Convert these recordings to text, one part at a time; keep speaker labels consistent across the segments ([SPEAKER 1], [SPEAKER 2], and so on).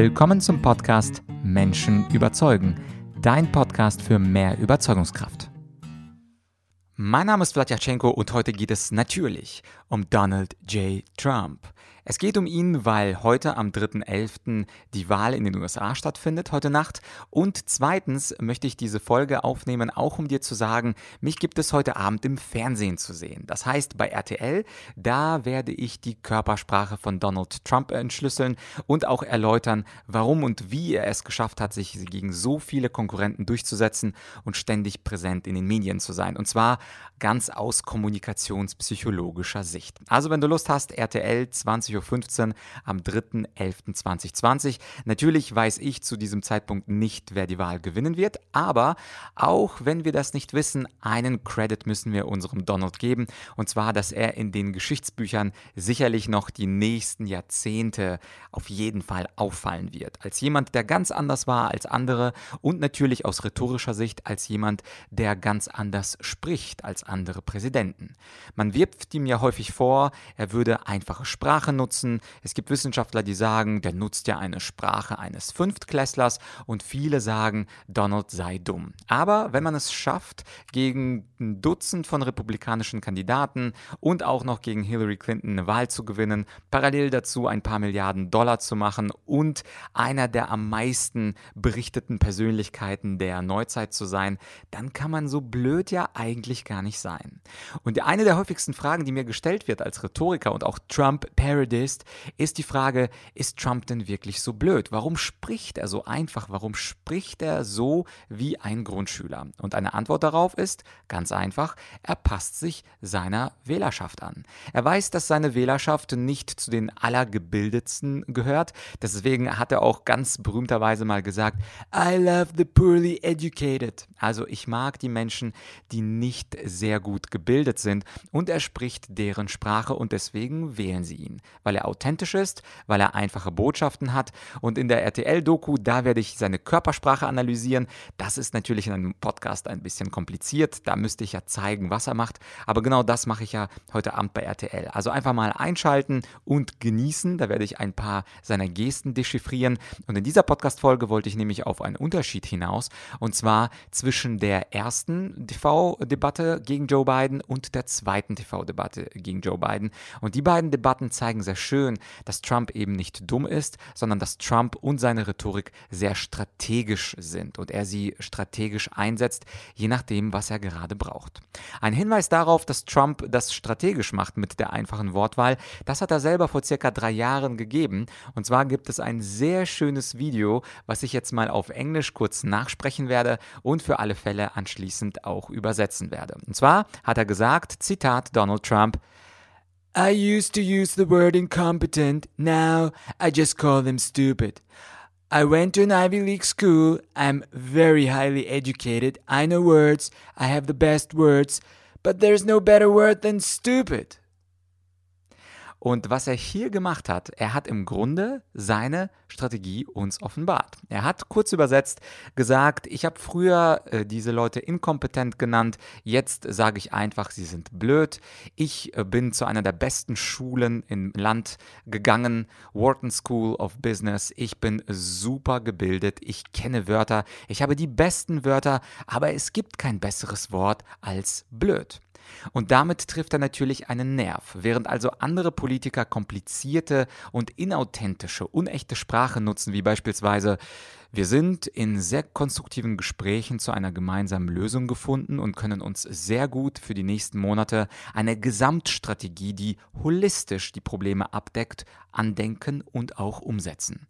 [SPEAKER 1] Willkommen zum Podcast Menschen überzeugen, dein Podcast für mehr Überzeugungskraft. Mein Name ist Vladyachenko und heute geht es natürlich um Donald J. Trump. Es geht um ihn, weil heute am 3.11. die Wahl in den USA stattfindet, heute Nacht. Und zweitens möchte ich diese Folge aufnehmen, auch um dir zu sagen, mich gibt es heute Abend im Fernsehen zu sehen. Das heißt, bei RTL, da werde ich die Körpersprache von Donald Trump entschlüsseln und auch erläutern, warum und wie er es geschafft hat, sich gegen so viele Konkurrenten durchzusetzen und ständig präsent in den Medien zu sein. Und zwar ganz aus kommunikationspsychologischer Sicht. Also wenn du Lust hast, RTL 20 20.15 Uhr am 3.11.2020. Natürlich weiß ich zu diesem Zeitpunkt nicht, wer die Wahl gewinnen wird, aber auch wenn wir das nicht wissen, einen Credit müssen wir unserem Donald geben, und zwar, dass er in den Geschichtsbüchern sicherlich noch die nächsten Jahrzehnte auf jeden Fall auffallen wird. Als jemand, der ganz anders war als andere und natürlich aus rhetorischer Sicht als jemand, der ganz anders spricht als andere Präsidenten. Man wirft ihm ja häufig vor, er würde einfache Sprache nutzen. Es gibt Wissenschaftler, die sagen, der nutzt ja eine Sprache eines Fünftklässlers und viele sagen, Donald sei dumm. Aber wenn man es schafft, gegen ein Dutzend von republikanischen Kandidaten und auch noch gegen Hillary Clinton eine Wahl zu gewinnen, parallel dazu ein paar Milliarden Dollar zu machen und einer der am meisten berichteten Persönlichkeiten der Neuzeit zu sein, dann kann man so blöd ja eigentlich gar nicht sein. Und eine der häufigsten Fragen, die mir gestellt wird als Rhetoriker und auch Trump-Parodist, ist, ist die Frage, ist Trump denn wirklich so blöd? Warum spricht er so einfach? Warum spricht er so wie ein Grundschüler? Und eine Antwort darauf ist ganz einfach, er passt sich seiner Wählerschaft an. Er weiß, dass seine Wählerschaft nicht zu den allergebildetsten gehört. Deswegen hat er auch ganz berühmterweise mal gesagt, I love the poorly educated. Also ich mag die Menschen, die nicht sehr gut gebildet sind und er spricht deren Sprache und deswegen wählen sie ihn, weil er authentisch ist, weil er einfache Botschaften hat. Und in der RTL-Doku, da werde ich seine Körpersprache analysieren. Das ist natürlich in einem Podcast ein bisschen kompliziert. Da müsste ich ja zeigen, was er macht. Aber genau das mache ich ja heute Abend bei RTL. Also einfach mal einschalten und genießen. Da werde ich ein paar seiner Gesten dechiffrieren. Und in dieser Podcast-Folge wollte ich nämlich auf einen Unterschied hinaus. Und zwar zwischen der ersten TV-Debatte gegen Joe Biden und der zweiten TV-Debatte gegen Joe Biden. Und die beiden Debatten zeigen sehr schön, dass Trump eben nicht dumm ist, sondern dass Trump und seine Rhetorik sehr strategisch sind und er sie strategisch einsetzt, je nachdem, was er gerade braucht. Ein Hinweis darauf, dass Trump das strategisch macht mit der einfachen Wortwahl, das hat er selber vor circa drei Jahren gegeben. Und zwar gibt es ein sehr schönes Video, was ich jetzt mal auf Englisch kurz nachsprechen werde und für alle Fälle anschließend auch übersetzen werde. Und zwar hat er gesagt, Zitat Donald Trump, I used to use the word incompetent, now I just call them stupid. I went to an Ivy League school, I'm very highly educated, I know words, I have the best words, but there's no better word than stupid. Und was er hier gemacht hat, er hat im Grunde seine Strategie uns offenbart. Er hat kurz übersetzt gesagt, ich habe früher äh, diese Leute inkompetent genannt, jetzt sage ich einfach, sie sind blöd. Ich äh, bin zu einer der besten Schulen im Land gegangen, Wharton School of Business. Ich bin super gebildet, ich kenne Wörter, ich habe die besten Wörter, aber es gibt kein besseres Wort als blöd. Und damit trifft er natürlich einen Nerv. Während also andere Politiker komplizierte und inauthentische, unechte Sprache nutzen, wie beispielsweise wir sind in sehr konstruktiven Gesprächen zu einer gemeinsamen Lösung gefunden und können uns sehr gut für die nächsten Monate eine Gesamtstrategie, die holistisch die Probleme abdeckt, andenken und auch umsetzen.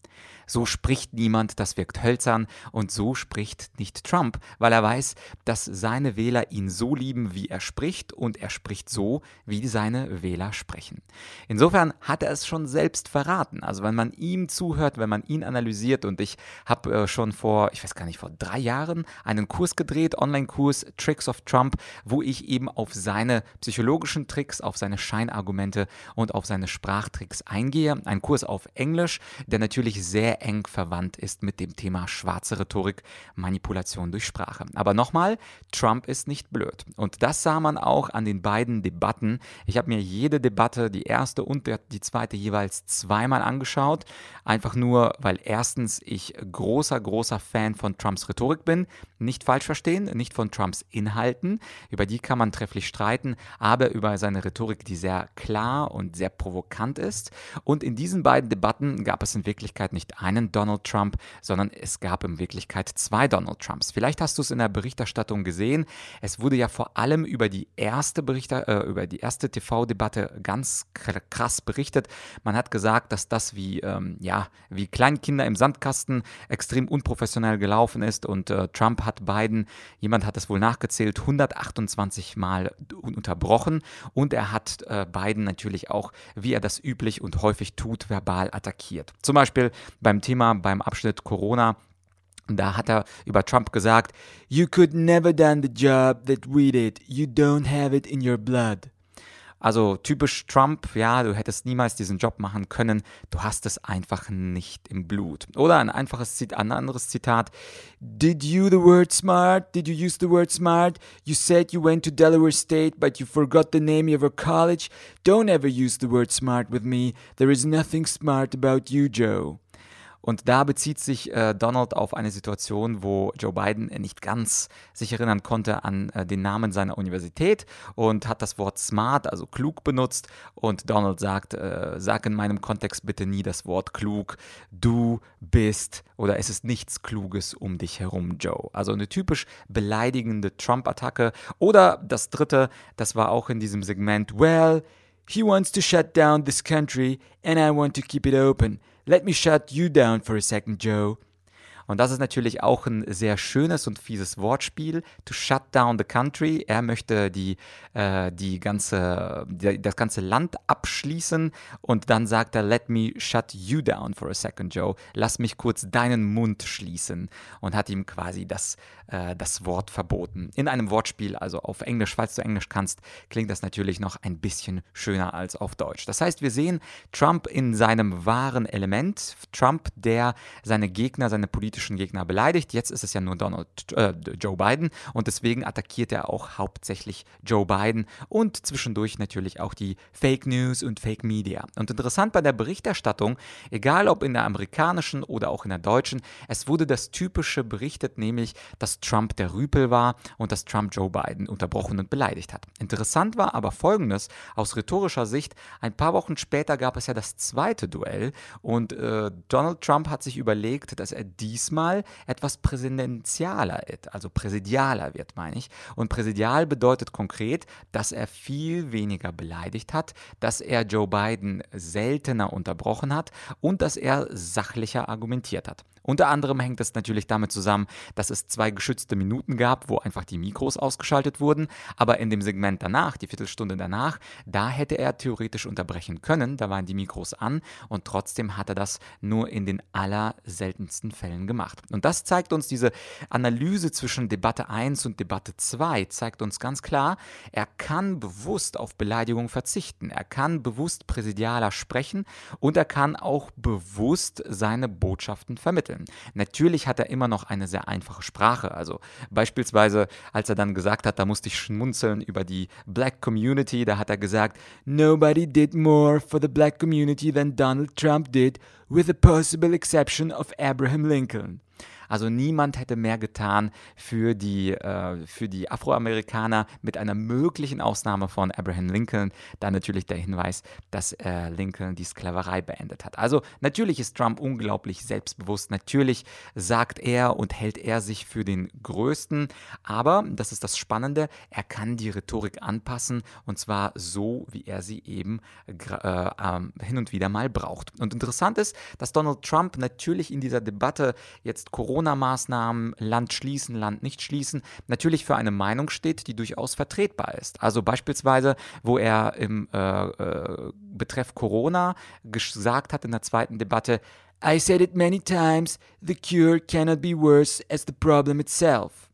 [SPEAKER 1] So spricht niemand, das wirkt hölzern und so spricht nicht Trump, weil er weiß, dass seine Wähler ihn so lieben, wie er spricht und er spricht so, wie seine Wähler sprechen. Insofern hat er es schon selbst verraten. Also wenn man ihm zuhört, wenn man ihn analysiert und ich habe habe äh, schon vor, ich weiß gar nicht, vor drei Jahren einen Kurs gedreht, Online-Kurs Tricks of Trump, wo ich eben auf seine psychologischen Tricks, auf seine Scheinargumente und auf seine Sprachtricks eingehe. Ein Kurs auf Englisch, der natürlich sehr eng verwandt ist mit dem Thema schwarze Rhetorik, Manipulation durch Sprache. Aber nochmal, Trump ist nicht blöd. Und das sah man auch an den beiden Debatten. Ich habe mir jede Debatte, die erste und die zweite jeweils zweimal angeschaut. Einfach nur, weil erstens ich großer, großer Fan von Trumps Rhetorik bin. Nicht falsch verstehen, nicht von Trumps Inhalten. Über die kann man trefflich streiten, aber über seine Rhetorik, die sehr klar und sehr provokant ist. Und in diesen beiden Debatten gab es in Wirklichkeit nicht einen Donald Trump, sondern es gab in Wirklichkeit zwei Donald Trumps. Vielleicht hast du es in der Berichterstattung gesehen. Es wurde ja vor allem über die erste Berichter, äh, über die erste TV-Debatte ganz krass berichtet. Man hat gesagt, dass das wie, ähm, ja, wie Kleinkinder im Sandkasten extrem unprofessionell gelaufen ist und äh, Trump hat Biden, jemand hat es wohl nachgezählt, 128 Mal unterbrochen und er hat äh, Biden natürlich auch, wie er das üblich und häufig tut, verbal attackiert. Zum Beispiel beim Thema, beim Abschnitt Corona da hat er über Trump gesagt, You could never done the job that we did. You don't have it in your blood. Also typisch Trump, ja, du hättest niemals diesen Job machen können, du hast es einfach nicht im Blut. Oder ein einfaches Zitat, ein anderes Zitat. Did you the word smart? Did you use the word smart? You said you went to Delaware State, but you forgot the name of your college. Don't ever use the word smart with me. There is nothing smart about you, Joe. Und da bezieht sich äh, Donald auf eine Situation, wo Joe Biden nicht ganz sich erinnern konnte an äh, den Namen seiner Universität und hat das Wort smart, also klug benutzt. Und Donald sagt, äh, sag in meinem Kontext bitte nie das Wort klug. Du bist oder es ist nichts Kluges um dich herum, Joe. Also eine typisch beleidigende Trump-Attacke. Oder das dritte, das war auch in diesem Segment, well, he wants to shut down this country and I want to keep it open. Let me shut you down for a second, Joe. Und das ist natürlich auch ein sehr schönes und fieses Wortspiel. To shut down the country. Er möchte die, äh, die ganze, die, das ganze Land abschließen und dann sagt er, let me shut you down for a second, Joe. Lass mich kurz deinen Mund schließen und hat ihm quasi das, äh, das Wort verboten. In einem Wortspiel, also auf Englisch, falls du Englisch kannst, klingt das natürlich noch ein bisschen schöner als auf Deutsch. Das heißt, wir sehen Trump in seinem wahren Element. Trump, der seine Gegner, seine politischen politischen Gegner beleidigt. Jetzt ist es ja nur Donald, äh, Joe Biden und deswegen attackiert er auch hauptsächlich Joe Biden und zwischendurch natürlich auch die Fake News und Fake Media. Und interessant bei der Berichterstattung, egal ob in der amerikanischen oder auch in der deutschen, es wurde das Typische berichtet, nämlich, dass Trump der Rüpel war und dass Trump Joe Biden unterbrochen und beleidigt hat. Interessant war aber folgendes, aus rhetorischer Sicht, ein paar Wochen später gab es ja das zweite Duell und äh, Donald Trump hat sich überlegt, dass er dies diesmal etwas präsidentialer, also präsidialer wird, meine ich. Und präsidial bedeutet konkret, dass er viel weniger beleidigt hat, dass er Joe Biden seltener unterbrochen hat und dass er sachlicher argumentiert hat. Unter anderem hängt es natürlich damit zusammen, dass es zwei geschützte Minuten gab, wo einfach die Mikros ausgeschaltet wurden. Aber in dem Segment danach, die Viertelstunde danach, da hätte er theoretisch unterbrechen können. Da waren die Mikros an und trotzdem hat er das nur in den allerseltensten Fällen gemacht. Und das zeigt uns diese Analyse zwischen Debatte 1 und Debatte 2, zeigt uns ganz klar, er kann bewusst auf Beleidigung verzichten. Er kann bewusst präsidialer sprechen und er kann auch bewusst seine Botschaften vermitteln. Natürlich hat er immer noch eine sehr einfache Sprache. Also beispielsweise, als er dann gesagt hat, da musste ich schmunzeln über die Black Community, da hat er gesagt, Nobody did more for the Black Community than Donald Trump did, with the possible exception of Abraham Lincoln. Also niemand hätte mehr getan für die, äh, für die Afroamerikaner mit einer möglichen Ausnahme von Abraham Lincoln. Dann natürlich der Hinweis, dass äh, Lincoln die Sklaverei beendet hat. Also natürlich ist Trump unglaublich selbstbewusst. Natürlich sagt er und hält er sich für den Größten. Aber, das ist das Spannende, er kann die Rhetorik anpassen und zwar so, wie er sie eben äh, äh, hin und wieder mal braucht. Und interessant ist, dass Donald Trump natürlich in dieser Debatte jetzt Corona Corona-Maßnahmen, Land schließen, Land nicht schließen, natürlich für eine Meinung steht, die durchaus vertretbar ist. Also beispielsweise, wo er im äh, äh, Betreff Corona gesagt hat in der zweiten Debatte, I said it many times, the cure cannot be worse as the problem itself.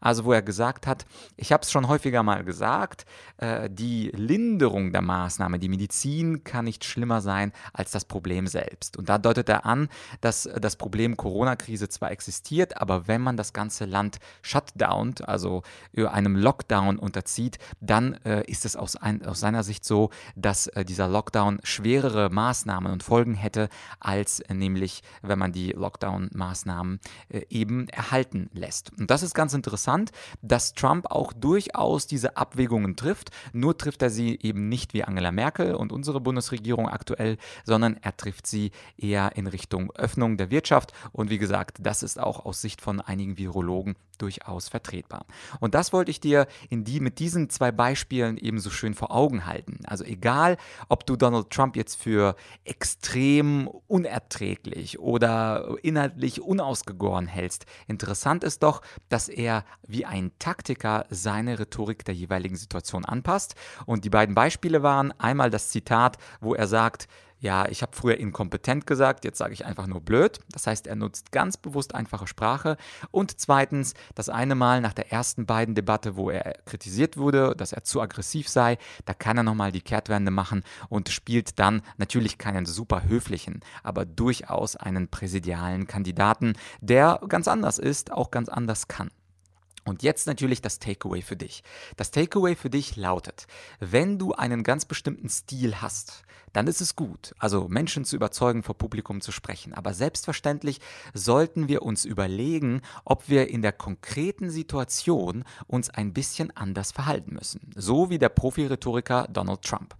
[SPEAKER 1] Also wo er gesagt hat, ich habe es schon häufiger mal gesagt, äh, die Linderung der Maßnahme, die Medizin kann nicht schlimmer sein als das Problem selbst. Und da deutet er an, dass das Problem Corona-Krise zwar existiert, aber wenn man das ganze Land shutdownt, also einem Lockdown unterzieht, dann äh, ist es aus, ein, aus, seiner Sicht so, dass äh, dieser Lockdown schwerere Maßnahmen und Folgen hätte, als äh, nämlich, wenn man die Lockdown-Maßnahmen äh, eben erhalten lässt. Und das ist ganz interessant interessant, dass Trump auch durchaus diese Abwägungen trifft. Nur trifft er sie eben nicht wie Angela Merkel und unsere Bundesregierung aktuell, sondern er trifft sie eher in Richtung Öffnung der Wirtschaft. Und wie gesagt, das ist auch aus Sicht von einigen Virologen durchaus vertretbar. Und das wollte ich dir in die, mit diesen zwei Beispielen eben so schön vor Augen halten. Also egal, ob du Donald Trump jetzt für extrem unerträglich oder inhaltlich unausgegoren hältst, interessant ist doch, dass er wie ein Taktiker seine Rhetorik der jeweiligen Situation anpasst. Und die beiden Beispiele waren einmal das Zitat, wo er sagt, ja, ich habe früher inkompetent gesagt, jetzt sage ich einfach nur blöd. Das heißt, er nutzt ganz bewusst einfache Sprache. Und zweitens, das eine Mal nach der ersten beiden Debatte, wo er kritisiert wurde, dass er zu aggressiv sei, da kann er nochmal die Kehrtwende machen und spielt dann natürlich keinen super höflichen, aber durchaus einen präsidialen Kandidaten, der ganz anders ist, auch ganz anders kann. Und jetzt natürlich das Takeaway für dich. Das Takeaway für dich lautet, wenn du einen ganz bestimmten Stil hast, dann ist es gut, also Menschen zu überzeugen, vor Publikum zu sprechen. Aber selbstverständlich sollten wir uns überlegen, ob wir in der konkreten Situation uns ein bisschen anders verhalten müssen. So wie der Profi-Rhetoriker Donald Trump.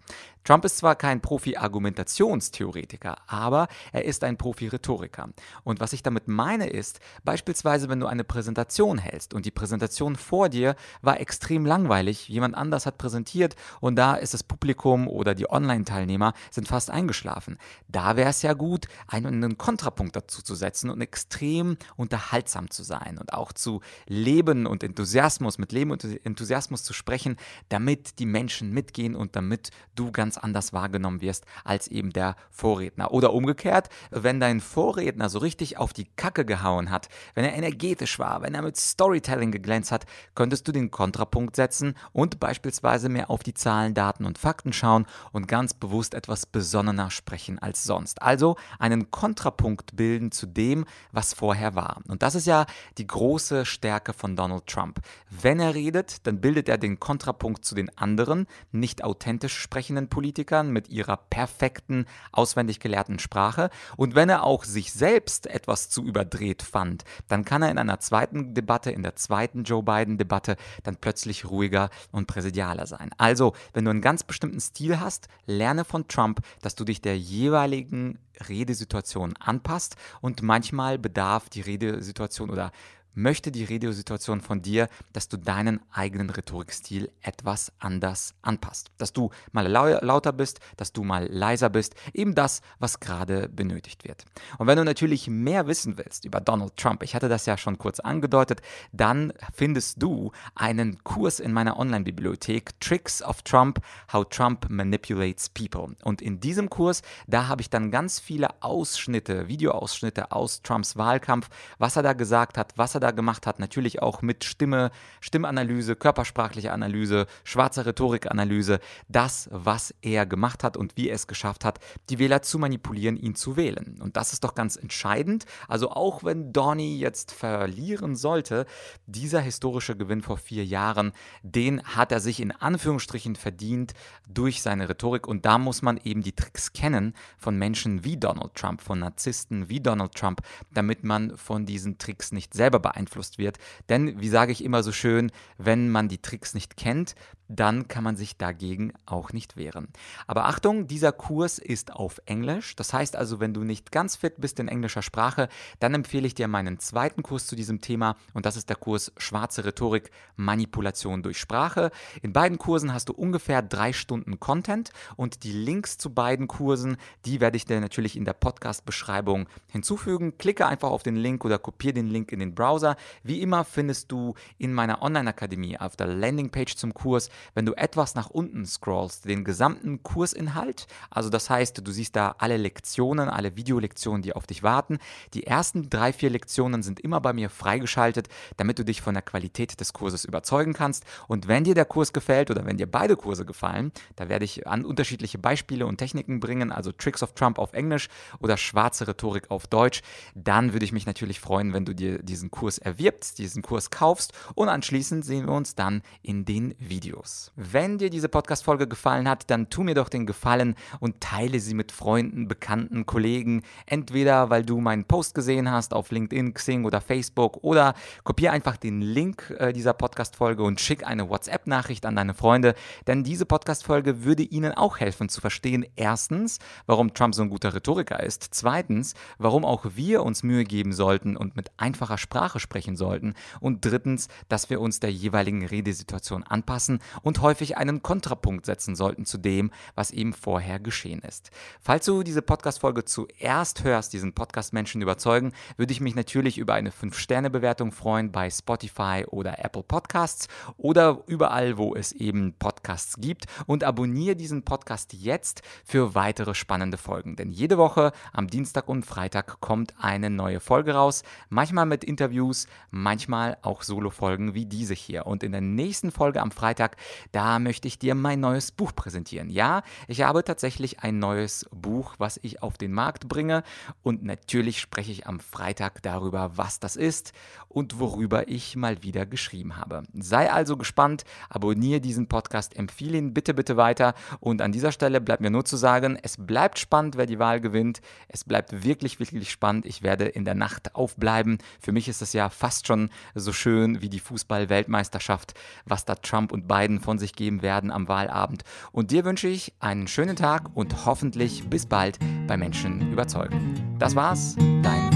[SPEAKER 1] Trump ist zwar kein Profi-Argumentationstheoretiker, aber er ist ein Profi-Rhetoriker. Und was ich damit meine ist, beispielsweise, wenn du eine Präsentation hältst und die Präsentation vor dir war extrem langweilig, jemand anders hat präsentiert und da ist das Publikum oder die Online-Teilnehmer sind fast eingeschlafen. Da wäre es ja gut, einen Kontrapunkt dazu zu setzen und extrem unterhaltsam zu sein und auch zu Leben und Enthusiasmus, mit Leben und Enthusiasmus zu sprechen, damit die Menschen mitgehen und damit du ganz anders wahrgenommen wirst als eben der Vorredner. Oder umgekehrt, wenn dein Vorredner so richtig auf die Kacke gehauen hat, wenn er energetisch war, wenn er mit Storytelling geglänzt hat, könntest du den Kontrapunkt setzen und beispielsweise mehr auf die Zahlen, Daten und Fakten schauen und ganz bewusst etwas besonnener sprechen als sonst. Also einen Kontrapunkt bilden zu dem, was vorher war. Und das ist ja die große Stärke von Donald Trump. Wenn er redet, dann bildet er den Kontrapunkt zu den anderen, nicht authentisch sprechenden Politikern Politikern mit ihrer perfekten, auswendig gelehrten Sprache. Und wenn er auch sich selbst etwas zu überdreht fand, dann kann er in einer zweiten Debatte, in der zweiten Joe Biden-Debatte, dann plötzlich ruhiger und präsidialer sein. Also, wenn du einen ganz bestimmten Stil hast, lerne von Trump, dass du dich der jeweiligen Redesituation anpasst und manchmal bedarf die Redesituation oder möchte die Radiosituation von dir, dass du deinen eigenen Rhetorikstil etwas anders anpasst. Dass du mal lauter bist, dass du mal leiser bist, eben das, was gerade benötigt wird. Und wenn du natürlich mehr wissen willst über Donald Trump, ich hatte das ja schon kurz angedeutet, dann findest du einen Kurs in meiner Online-Bibliothek Tricks of Trump, How Trump Manipulates People. Und in diesem Kurs, da habe ich dann ganz viele Ausschnitte, Videoausschnitte aus Trumps Wahlkampf, was er da gesagt hat, was er da da gemacht hat, natürlich auch mit Stimme, Stimmanalyse, körpersprachliche Analyse, schwarzer Rhetorikanalyse, das, was er gemacht hat und wie er es geschafft hat, die Wähler zu manipulieren, ihn zu wählen. Und das ist doch ganz entscheidend. Also auch wenn Donny jetzt verlieren sollte, dieser historische Gewinn vor vier Jahren, den hat er sich in Anführungsstrichen verdient durch seine Rhetorik. Und da muss man eben die Tricks kennen von Menschen wie Donald Trump, von Narzissten wie Donald Trump, damit man von diesen Tricks nicht selber beeinflusst beeinflusst wird. Denn, wie sage ich immer so schön, wenn man die Tricks nicht kennt, dann kann man sich dagegen auch nicht wehren. Aber Achtung, dieser Kurs ist auf Englisch. Das heißt also, wenn du nicht ganz fit bist in englischer Sprache, dann empfehle ich dir meinen zweiten Kurs zu diesem Thema und das ist der Kurs Schwarze Rhetorik, Manipulation durch Sprache. In beiden Kursen hast du ungefähr drei Stunden Content und die Links zu beiden Kursen, die werde ich dir natürlich in der Podcast-Beschreibung hinzufügen. Klicke einfach auf den Link oder kopiere den Link in den Browser. Wie immer findest du in meiner Online-Akademie auf der Landingpage zum Kurs wenn du etwas nach unten scrollst, den gesamten Kursinhalt, also das heißt, du siehst da alle Lektionen, alle Videolektionen, die auf dich warten. Die ersten drei, vier Lektionen sind immer bei mir freigeschaltet, damit du dich von der Qualität des Kurses überzeugen kannst. Und wenn dir der Kurs gefällt oder wenn dir beide Kurse gefallen, da werde ich an unterschiedliche Beispiele und Techniken bringen, also Tricks of Trump auf Englisch oder schwarze Rhetorik auf Deutsch, dann würde ich mich natürlich freuen, wenn du dir diesen Kurs erwirbst, diesen Kurs kaufst und anschließend sehen wir uns dann in den Videos. Abschluss. Wenn dir diese Podcast-Folge gefallen hat, dann tu mir doch den Gefallen und teile sie mit Freunden, Bekannten, Kollegen. Entweder weil du meinen Post gesehen hast auf LinkedIn, Xing oder Facebook oder kopiere einfach den Link äh, dieser Podcast-Folge und schick eine WhatsApp-Nachricht an deine Freunde. Denn diese Podcast-Folge würde ihnen auch helfen zu verstehen, erstens, warum Trump so ein guter Rhetoriker ist. Zweitens, warum auch wir uns Mühe geben sollten und mit einfacher Sprache sprechen sollten. Und drittens, dass wir uns der jeweiligen Redesituation anpassen und häufig einen Kontrapunkt setzen sollten zu dem, was eben vorher geschehen ist. Falls du diese Podcast-Folge zuerst hörst, diesen Podcast Menschen überzeugen, würde ich mich natürlich über eine 5-Sterne-Bewertung freuen bei Spotify oder Apple Podcasts oder überall, wo es eben Podcasts gibt und abonniere diesen Podcast jetzt für weitere spannende Folgen. Denn jede Woche am Dienstag und Freitag kommt eine neue Folge raus, manchmal mit Interviews, manchmal auch Solo-Folgen wie diese hier. Und in der nächsten Folge am Freitag da möchte ich dir mein neues Buch präsentieren. Ja, ich habe tatsächlich ein neues Buch, was ich auf den Markt bringe und natürlich spreche ich am Freitag darüber, was das ist und worüber ich mal wieder geschrieben habe. Sei also gespannt, abonniere diesen Podcast, empfehle ihn bitte, bitte weiter und an dieser Stelle bleibt mir nur zu sagen, es bleibt spannend, wer die Wahl gewinnt. Es bleibt wirklich, wirklich spannend. Ich werde in der Nacht aufbleiben. Für mich ist es ja fast schon so schön wie die Fußball-Weltmeisterschaft, was da Trump und Biden Stimmen von sich geben werden am Wahlabend. Und dir wünsche ich einen schönen Tag und hoffentlich bis bald bei Menschen überzeugen. Das war's, dein